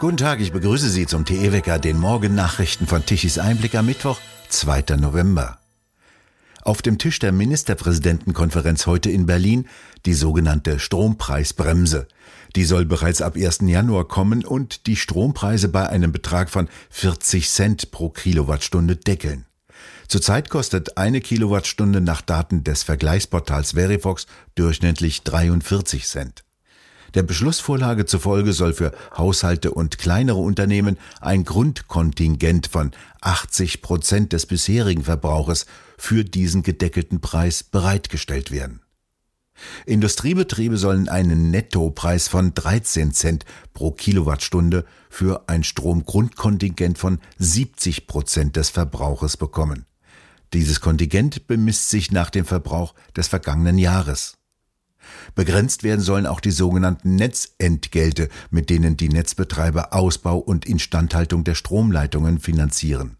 Guten Tag, ich begrüße Sie zum TE-Wecker, den Morgennachrichten von Tichys Einblick am Mittwoch, 2. November. Auf dem Tisch der Ministerpräsidentenkonferenz heute in Berlin die sogenannte Strompreisbremse. Die soll bereits ab 1. Januar kommen und die Strompreise bei einem Betrag von 40 Cent pro Kilowattstunde deckeln. Zurzeit kostet eine Kilowattstunde nach Daten des Vergleichsportals Verifox durchschnittlich 43 Cent. Der Beschlussvorlage zufolge soll für Haushalte und kleinere Unternehmen ein Grundkontingent von 80 Prozent des bisherigen Verbrauches für diesen gedeckelten Preis bereitgestellt werden. Industriebetriebe sollen einen Nettopreis von 13 Cent pro Kilowattstunde für ein Stromgrundkontingent von 70 Prozent des Verbrauches bekommen. Dieses Kontingent bemisst sich nach dem Verbrauch des vergangenen Jahres. Begrenzt werden sollen auch die sogenannten Netzentgelte, mit denen die Netzbetreiber Ausbau und Instandhaltung der Stromleitungen finanzieren.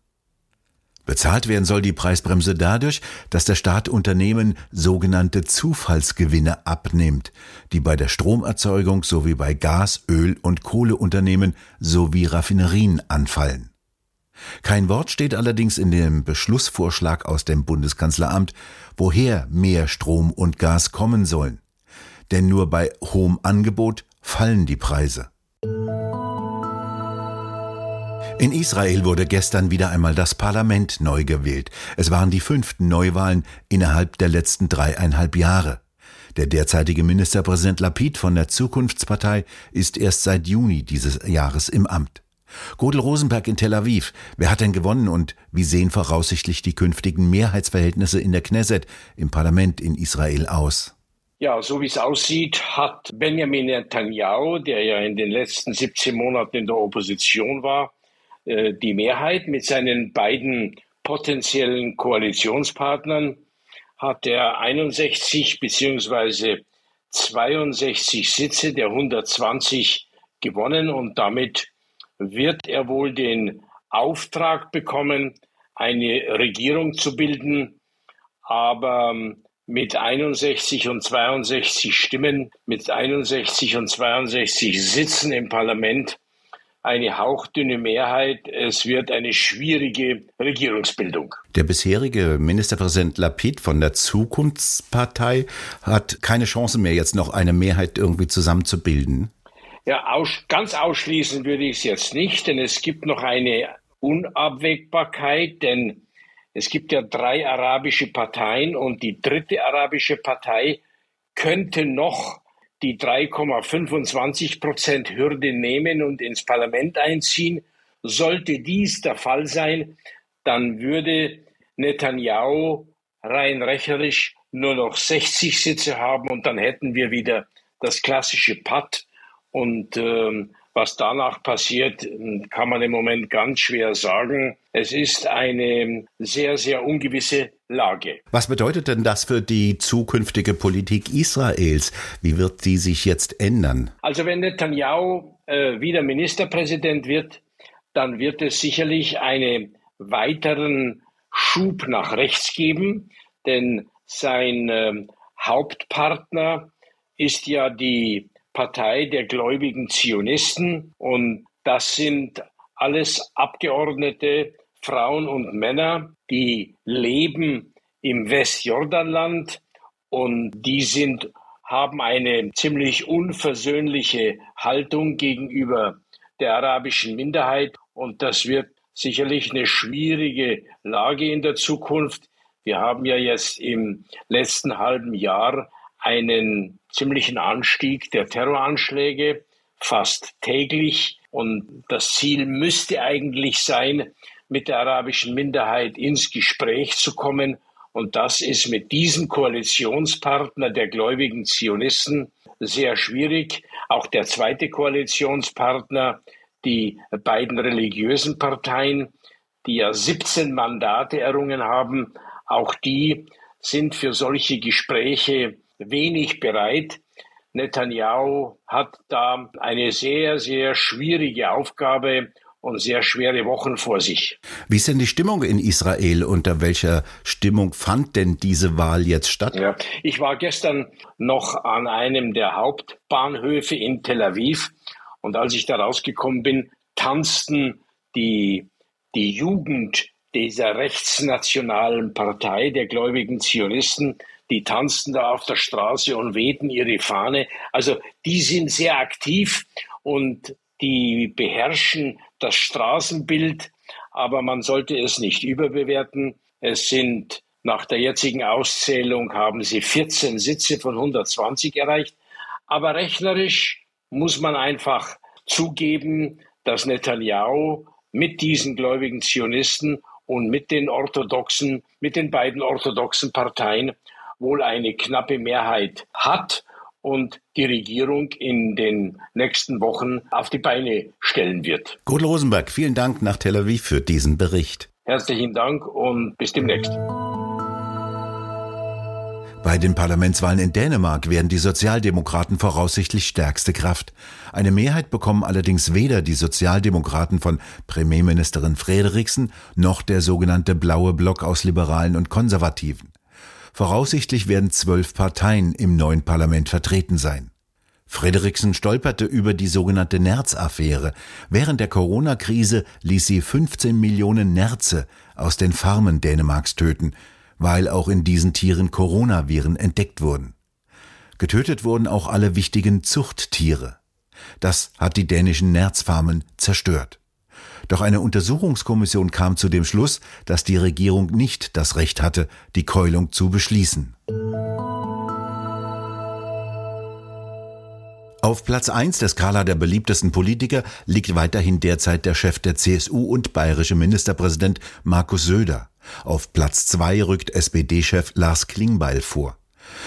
Bezahlt werden soll die Preisbremse dadurch, dass der Staat Unternehmen sogenannte Zufallsgewinne abnimmt, die bei der Stromerzeugung sowie bei Gas-, Öl- und Kohleunternehmen sowie Raffinerien anfallen. Kein Wort steht allerdings in dem Beschlussvorschlag aus dem Bundeskanzleramt, woher mehr Strom und Gas kommen sollen denn nur bei hohem Angebot fallen die Preise. In Israel wurde gestern wieder einmal das Parlament neu gewählt. Es waren die fünften Neuwahlen innerhalb der letzten dreieinhalb Jahre. Der derzeitige Ministerpräsident Lapid von der Zukunftspartei ist erst seit Juni dieses Jahres im Amt. Godel Rosenberg in Tel Aviv. Wer hat denn gewonnen und wie sehen voraussichtlich die künftigen Mehrheitsverhältnisse in der Knesset, im Parlament in Israel aus? Ja, so wie es aussieht, hat Benjamin Netanyahu, der ja in den letzten 17 Monaten in der Opposition war, äh, die Mehrheit mit seinen beiden potenziellen Koalitionspartnern hat er 61 beziehungsweise 62 Sitze der 120 gewonnen und damit wird er wohl den Auftrag bekommen, eine Regierung zu bilden. Aber ähm, mit 61 und 62 Stimmen, mit 61 und 62 Sitzen im Parlament eine hauchdünne Mehrheit. Es wird eine schwierige Regierungsbildung. Der bisherige Ministerpräsident Lapid von der Zukunftspartei hat keine Chance mehr, jetzt noch eine Mehrheit irgendwie zusammenzubilden. Ja, aus, ganz ausschließen würde ich es jetzt nicht, denn es gibt noch eine Unabwägbarkeit, denn es gibt ja drei arabische Parteien und die dritte arabische Partei könnte noch die 3,25 Prozent Hürde nehmen und ins Parlament einziehen. Sollte dies der Fall sein, dann würde Netanyahu rein rechnerisch nur noch 60 Sitze haben und dann hätten wir wieder das klassische Patt und ähm, was danach passiert, kann man im Moment ganz schwer sagen. Es ist eine sehr, sehr ungewisse Lage. Was bedeutet denn das für die zukünftige Politik Israels? Wie wird die sich jetzt ändern? Also wenn Netanyahu äh, wieder Ministerpräsident wird, dann wird es sicherlich einen weiteren Schub nach rechts geben, denn sein äh, Hauptpartner ist ja die Partei der gläubigen Zionisten. Und das sind alles Abgeordnete, Frauen und Männer, die leben im Westjordanland. Und die sind, haben eine ziemlich unversöhnliche Haltung gegenüber der arabischen Minderheit. Und das wird sicherlich eine schwierige Lage in der Zukunft. Wir haben ja jetzt im letzten halben Jahr einen ziemlichen Anstieg der Terroranschläge, fast täglich. Und das Ziel müsste eigentlich sein, mit der arabischen Minderheit ins Gespräch zu kommen. Und das ist mit diesem Koalitionspartner der gläubigen Zionisten sehr schwierig. Auch der zweite Koalitionspartner, die beiden religiösen Parteien, die ja 17 Mandate errungen haben, auch die sind für solche Gespräche wenig bereit. Netanyahu hat da eine sehr, sehr schwierige Aufgabe und sehr schwere Wochen vor sich. Wie ist denn die Stimmung in Israel? Unter welcher Stimmung fand denn diese Wahl jetzt statt? Ja, ich war gestern noch an einem der Hauptbahnhöfe in Tel Aviv Und als ich da rausgekommen bin, tanzten die, die Jugend dieser rechtsnationalen Partei der gläubigen Zionisten, die tanzten da auf der Straße und wehten ihre Fahne. Also die sind sehr aktiv und die beherrschen das Straßenbild, aber man sollte es nicht überbewerten. Es sind nach der jetzigen Auszählung haben sie 14 Sitze von 120 erreicht. Aber rechnerisch muss man einfach zugeben, dass Netanyahu mit diesen gläubigen Zionisten und mit den orthodoxen, mit den beiden orthodoxen Parteien wohl eine knappe Mehrheit hat und die Regierung in den nächsten Wochen auf die Beine stellen wird. Gut Rosenberg, vielen Dank nach Tel Aviv für diesen Bericht. Herzlichen Dank und bis demnächst. Bei den Parlamentswahlen in Dänemark werden die Sozialdemokraten voraussichtlich stärkste Kraft. Eine Mehrheit bekommen allerdings weder die Sozialdemokraten von Premierministerin Frederiksen noch der sogenannte Blaue Block aus Liberalen und Konservativen. Voraussichtlich werden zwölf Parteien im neuen Parlament vertreten sein. Frederiksen stolperte über die sogenannte Nerz-Affäre. Während der Corona-Krise ließ sie 15 Millionen Nerze aus den Farmen Dänemarks töten weil auch in diesen Tieren Coronaviren entdeckt wurden. Getötet wurden auch alle wichtigen Zuchttiere. Das hat die dänischen Nerzfarmen zerstört. Doch eine Untersuchungskommission kam zu dem Schluss, dass die Regierung nicht das Recht hatte, die Keulung zu beschließen. Auf Platz 1 der Skala der beliebtesten Politiker liegt weiterhin derzeit der Chef der CSU und bayerische Ministerpräsident Markus Söder. Auf Platz zwei rückt SPD-Chef Lars Klingbeil vor.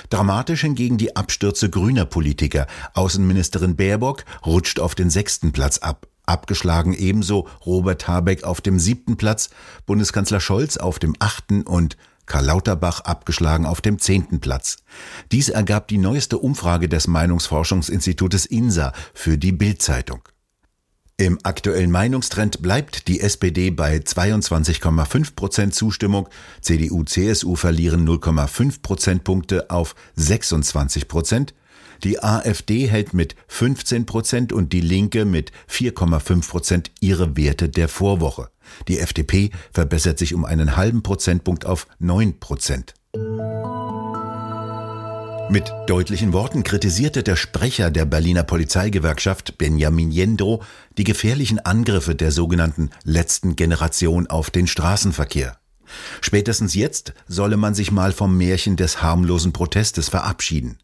Dramatisch hingegen die Abstürze grüner Politiker. Außenministerin Baerbock rutscht auf den sechsten Platz ab. Abgeschlagen ebenso Robert Habeck auf dem siebten Platz, Bundeskanzler Scholz auf dem achten und Karl Lauterbach abgeschlagen auf dem zehnten Platz. Dies ergab die neueste Umfrage des Meinungsforschungsinstitutes INSA für die Bild-Zeitung. Im aktuellen Meinungstrend bleibt die SPD bei 22,5 Prozent Zustimmung, CDU, CSU verlieren 0,5 Prozentpunkte auf 26 Prozent, die AfD hält mit 15 Prozent und die Linke mit 4,5 Prozent ihre Werte der Vorwoche. Die FDP verbessert sich um einen halben Prozentpunkt auf 9 Prozent. Mit deutlichen Worten kritisierte der Sprecher der Berliner Polizeigewerkschaft Benjamin Jendro die gefährlichen Angriffe der sogenannten letzten Generation auf den Straßenverkehr. Spätestens jetzt solle man sich mal vom Märchen des harmlosen Protestes verabschieden.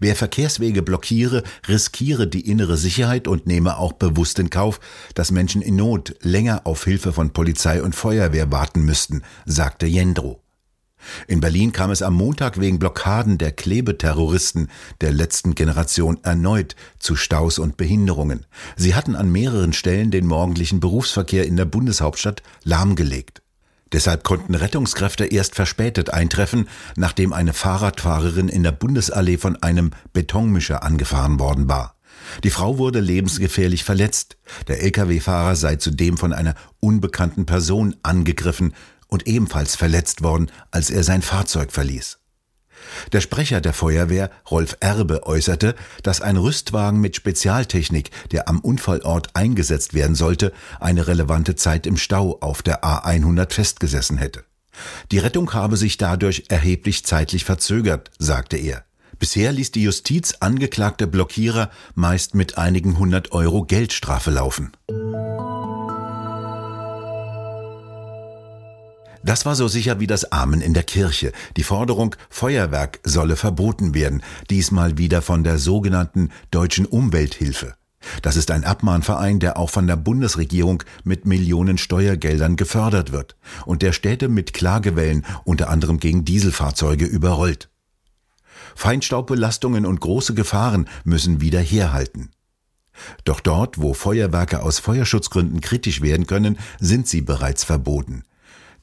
Wer Verkehrswege blockiere, riskiere die innere Sicherheit und nehme auch bewusst in Kauf, dass Menschen in Not länger auf Hilfe von Polizei und Feuerwehr warten müssten, sagte Jendro. In Berlin kam es am Montag wegen Blockaden der Klebeterroristen der letzten Generation erneut zu Staus und Behinderungen. Sie hatten an mehreren Stellen den morgendlichen Berufsverkehr in der Bundeshauptstadt lahmgelegt. Deshalb konnten Rettungskräfte erst verspätet eintreffen, nachdem eine Fahrradfahrerin in der Bundesallee von einem Betonmischer angefahren worden war. Die Frau wurde lebensgefährlich verletzt. Der Lkw-Fahrer sei zudem von einer unbekannten Person angegriffen und ebenfalls verletzt worden, als er sein Fahrzeug verließ. Der Sprecher der Feuerwehr, Rolf Erbe, äußerte, dass ein Rüstwagen mit Spezialtechnik, der am Unfallort eingesetzt werden sollte, eine relevante Zeit im Stau auf der A100 festgesessen hätte. Die Rettung habe sich dadurch erheblich zeitlich verzögert, sagte er. Bisher ließ die Justiz angeklagte Blockierer meist mit einigen hundert Euro Geldstrafe laufen. Das war so sicher wie das Amen in der Kirche. Die Forderung, Feuerwerk solle verboten werden, diesmal wieder von der sogenannten Deutschen Umwelthilfe. Das ist ein Abmahnverein, der auch von der Bundesregierung mit Millionen Steuergeldern gefördert wird und der Städte mit Klagewellen unter anderem gegen Dieselfahrzeuge überrollt. Feinstaubbelastungen und große Gefahren müssen wieder herhalten. Doch dort, wo Feuerwerke aus Feuerschutzgründen kritisch werden können, sind sie bereits verboten.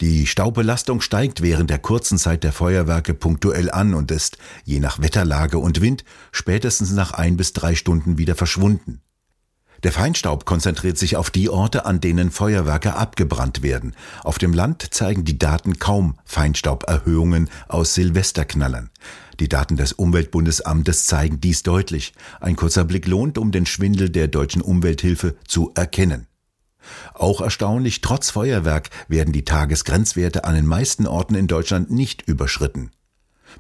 Die Staubbelastung steigt während der kurzen Zeit der Feuerwerke punktuell an und ist, je nach Wetterlage und Wind, spätestens nach ein bis drei Stunden wieder verschwunden. Der Feinstaub konzentriert sich auf die Orte, an denen Feuerwerke abgebrannt werden. Auf dem Land zeigen die Daten kaum Feinstauberhöhungen aus Silvesterknallern. Die Daten des Umweltbundesamtes zeigen dies deutlich. Ein kurzer Blick lohnt, um den Schwindel der deutschen Umwelthilfe zu erkennen. Auch erstaunlich, trotz Feuerwerk werden die Tagesgrenzwerte an den meisten Orten in Deutschland nicht überschritten.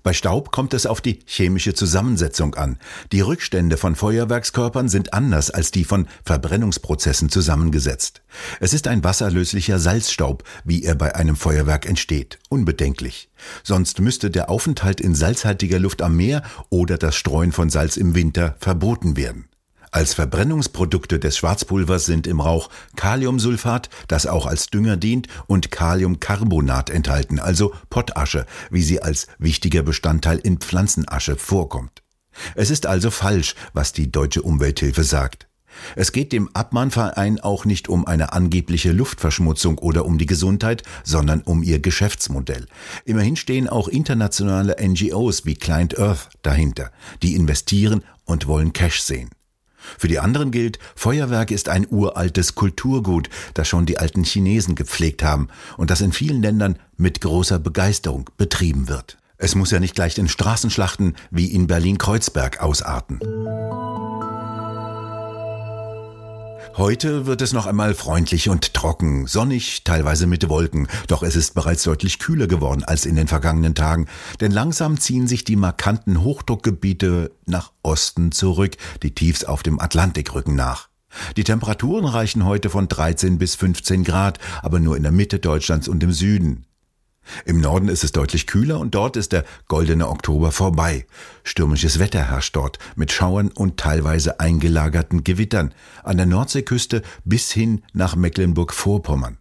Bei Staub kommt es auf die chemische Zusammensetzung an. Die Rückstände von Feuerwerkskörpern sind anders als die von Verbrennungsprozessen zusammengesetzt. Es ist ein wasserlöslicher Salzstaub, wie er bei einem Feuerwerk entsteht. Unbedenklich. Sonst müsste der Aufenthalt in salzhaltiger Luft am Meer oder das Streuen von Salz im Winter verboten werden. Als Verbrennungsprodukte des Schwarzpulvers sind im Rauch Kaliumsulfat, das auch als Dünger dient, und Kaliumcarbonat enthalten, also Pottasche, wie sie als wichtiger Bestandteil in Pflanzenasche vorkommt. Es ist also falsch, was die deutsche Umwelthilfe sagt. Es geht dem Abmahnverein auch nicht um eine angebliche Luftverschmutzung oder um die Gesundheit, sondern um ihr Geschäftsmodell. Immerhin stehen auch internationale NGOs wie Client Earth dahinter, die investieren und wollen Cash sehen. Für die anderen gilt, Feuerwerk ist ein uraltes Kulturgut, das schon die alten Chinesen gepflegt haben und das in vielen Ländern mit großer Begeisterung betrieben wird. Es muss ja nicht gleich in Straßenschlachten wie in Berlin-Kreuzberg ausarten. Heute wird es noch einmal freundlich und trocken, sonnig, teilweise mit Wolken, doch es ist bereits deutlich kühler geworden als in den vergangenen Tagen, denn langsam ziehen sich die markanten Hochdruckgebiete nach Osten zurück, die Tiefs auf dem Atlantik rücken nach. Die Temperaturen reichen heute von 13 bis 15 Grad, aber nur in der Mitte Deutschlands und im Süden. Im Norden ist es deutlich kühler und dort ist der goldene Oktober vorbei. Stürmisches Wetter herrscht dort mit Schauern und teilweise eingelagerten Gewittern an der Nordseeküste bis hin nach Mecklenburg-Vorpommern.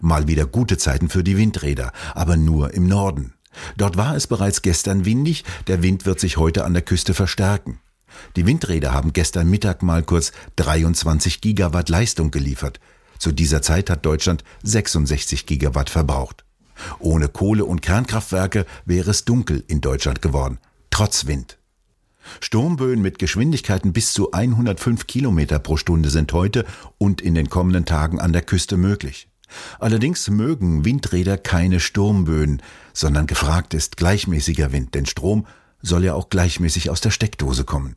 Mal wieder gute Zeiten für die Windräder, aber nur im Norden. Dort war es bereits gestern windig, der Wind wird sich heute an der Küste verstärken. Die Windräder haben gestern Mittag mal kurz 23 Gigawatt Leistung geliefert. Zu dieser Zeit hat Deutschland 66 Gigawatt verbraucht. Ohne Kohle- und Kernkraftwerke wäre es dunkel in Deutschland geworden, trotz Wind. Sturmböen mit Geschwindigkeiten bis zu 105 Kilometer pro Stunde sind heute und in den kommenden Tagen an der Küste möglich. Allerdings mögen Windräder keine Sturmböen, sondern gefragt ist gleichmäßiger Wind, denn Strom soll ja auch gleichmäßig aus der Steckdose kommen.